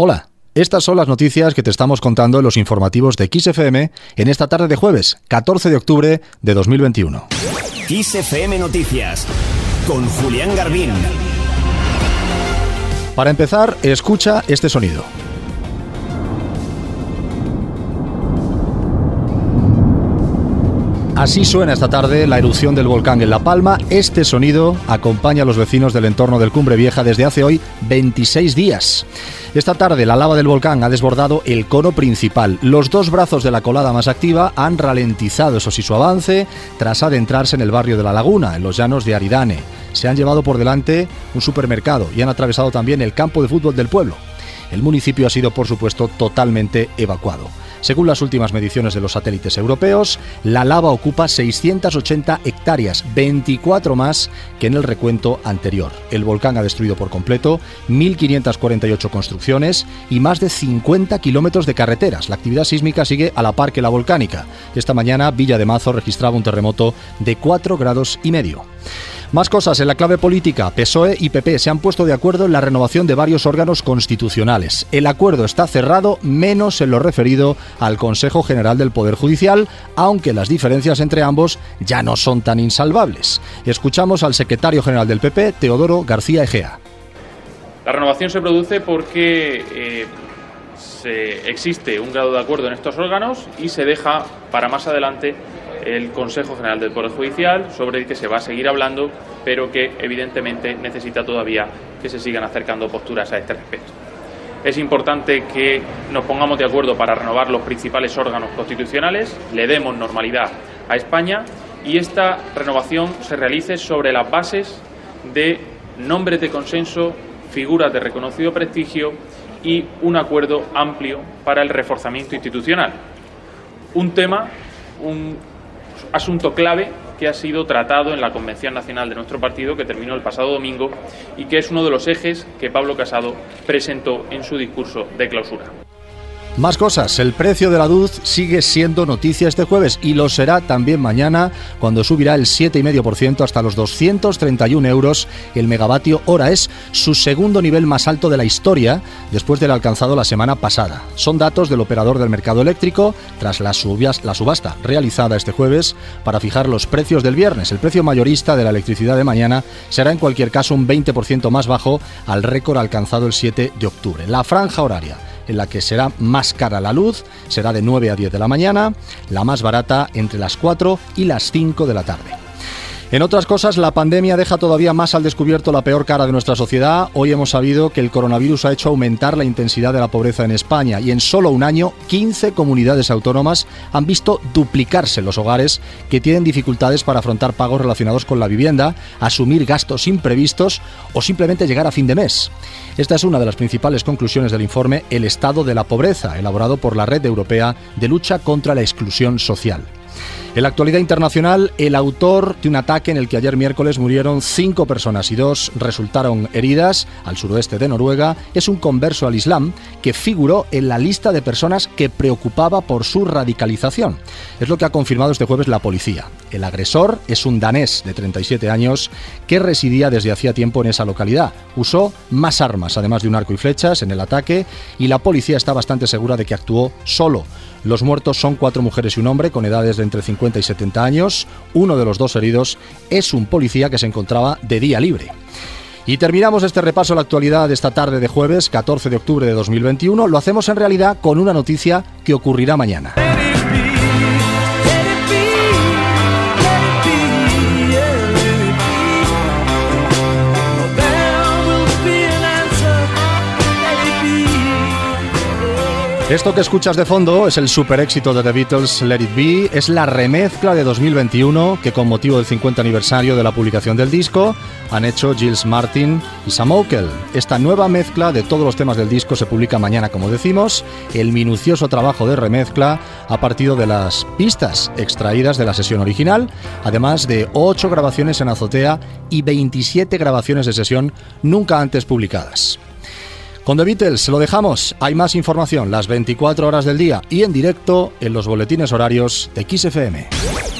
Hola, estas son las noticias que te estamos contando en los informativos de XFM en esta tarde de jueves, 14 de octubre de 2021. XFM Noticias con Julián Garbín. Para empezar, escucha este sonido. Así suena esta tarde la erupción del volcán en La Palma. Este sonido acompaña a los vecinos del entorno del Cumbre Vieja desde hace hoy 26 días. Esta tarde la lava del volcán ha desbordado el cono principal. Los dos brazos de la colada más activa han ralentizado, eso sí, su avance tras adentrarse en el barrio de La Laguna, en los llanos de Aridane. Se han llevado por delante un supermercado y han atravesado también el campo de fútbol del pueblo. El municipio ha sido, por supuesto, totalmente evacuado. Según las últimas mediciones de los satélites europeos, la lava ocupa 680 hectáreas, 24 más que en el recuento anterior. El volcán ha destruido por completo 1.548 construcciones y más de 50 kilómetros de carreteras. La actividad sísmica sigue a la par que la volcánica. Esta mañana Villa de Mazo registraba un terremoto de 4 grados y medio. Más cosas en la clave política. PSOE y PP se han puesto de acuerdo en la renovación de varios órganos constitucionales. El acuerdo está cerrado, menos en lo referido al Consejo General del Poder Judicial, aunque las diferencias entre ambos ya no son tan insalvables. Escuchamos al secretario general del PP, Teodoro García Egea. La renovación se produce porque eh, existe un grado de acuerdo en estos órganos y se deja para más adelante el Consejo General del Poder Judicial, sobre el que se va a seguir hablando, pero que evidentemente necesita todavía que se sigan acercando posturas a este respecto. Es importante que nos pongamos de acuerdo para renovar los principales órganos constitucionales, le demos normalidad a España y esta renovación se realice sobre las bases de nombres de consenso, figuras de reconocido prestigio y un acuerdo amplio para el reforzamiento institucional. Un tema, un asunto clave que ha sido tratado en la Convención Nacional de nuestro partido que terminó el pasado domingo y que es uno de los ejes que Pablo Casado presentó en su discurso de clausura. Más cosas, el precio de la luz sigue siendo noticia este jueves y lo será también mañana cuando subirá el 7,5% hasta los 231 euros el megavatio hora. Es su segundo nivel más alto de la historia después del alcanzado la semana pasada. Son datos del operador del mercado eléctrico tras la, la subasta realizada este jueves para fijar los precios del viernes. El precio mayorista de la electricidad de mañana será en cualquier caso un 20% más bajo al récord alcanzado el 7 de octubre. La franja horaria en la que será más cara la luz, será de 9 a 10 de la mañana, la más barata entre las 4 y las 5 de la tarde. En otras cosas, la pandemia deja todavía más al descubierto la peor cara de nuestra sociedad. Hoy hemos sabido que el coronavirus ha hecho aumentar la intensidad de la pobreza en España y en solo un año 15 comunidades autónomas han visto duplicarse los hogares que tienen dificultades para afrontar pagos relacionados con la vivienda, asumir gastos imprevistos o simplemente llegar a fin de mes. Esta es una de las principales conclusiones del informe El estado de la pobreza, elaborado por la Red Europea de Lucha contra la Exclusión Social. En la actualidad internacional, el autor de un ataque en el que ayer miércoles murieron cinco personas y dos resultaron heridas al suroeste de Noruega es un converso al Islam que figuró en la lista de personas que preocupaba por su radicalización. Es lo que ha confirmado este jueves la policía. El agresor es un danés de 37 años que residía desde hacía tiempo en esa localidad. Usó más armas, además de un arco y flechas, en el ataque y la policía está bastante segura de que actuó solo. Los muertos son cuatro mujeres y un hombre con edades de entre 50 y 70 años. Uno de los dos heridos es un policía que se encontraba de día libre. Y terminamos este repaso a la actualidad esta tarde de jueves, 14 de octubre de 2021. Lo hacemos en realidad con una noticia que ocurrirá mañana. Esto que escuchas de fondo es el super éxito de The Beatles Let It Be, es la remezcla de 2021 que con motivo del 50 aniversario de la publicación del disco han hecho Gilles Martin y Sam Okel. Esta nueva mezcla de todos los temas del disco se publica mañana, como decimos. El minucioso trabajo de remezcla ha partido de las pistas extraídas de la sesión original, además de 8 grabaciones en azotea y 27 grabaciones de sesión nunca antes publicadas. Con The Beatles lo dejamos. Hay más información las 24 horas del día y en directo en los boletines horarios de XFM.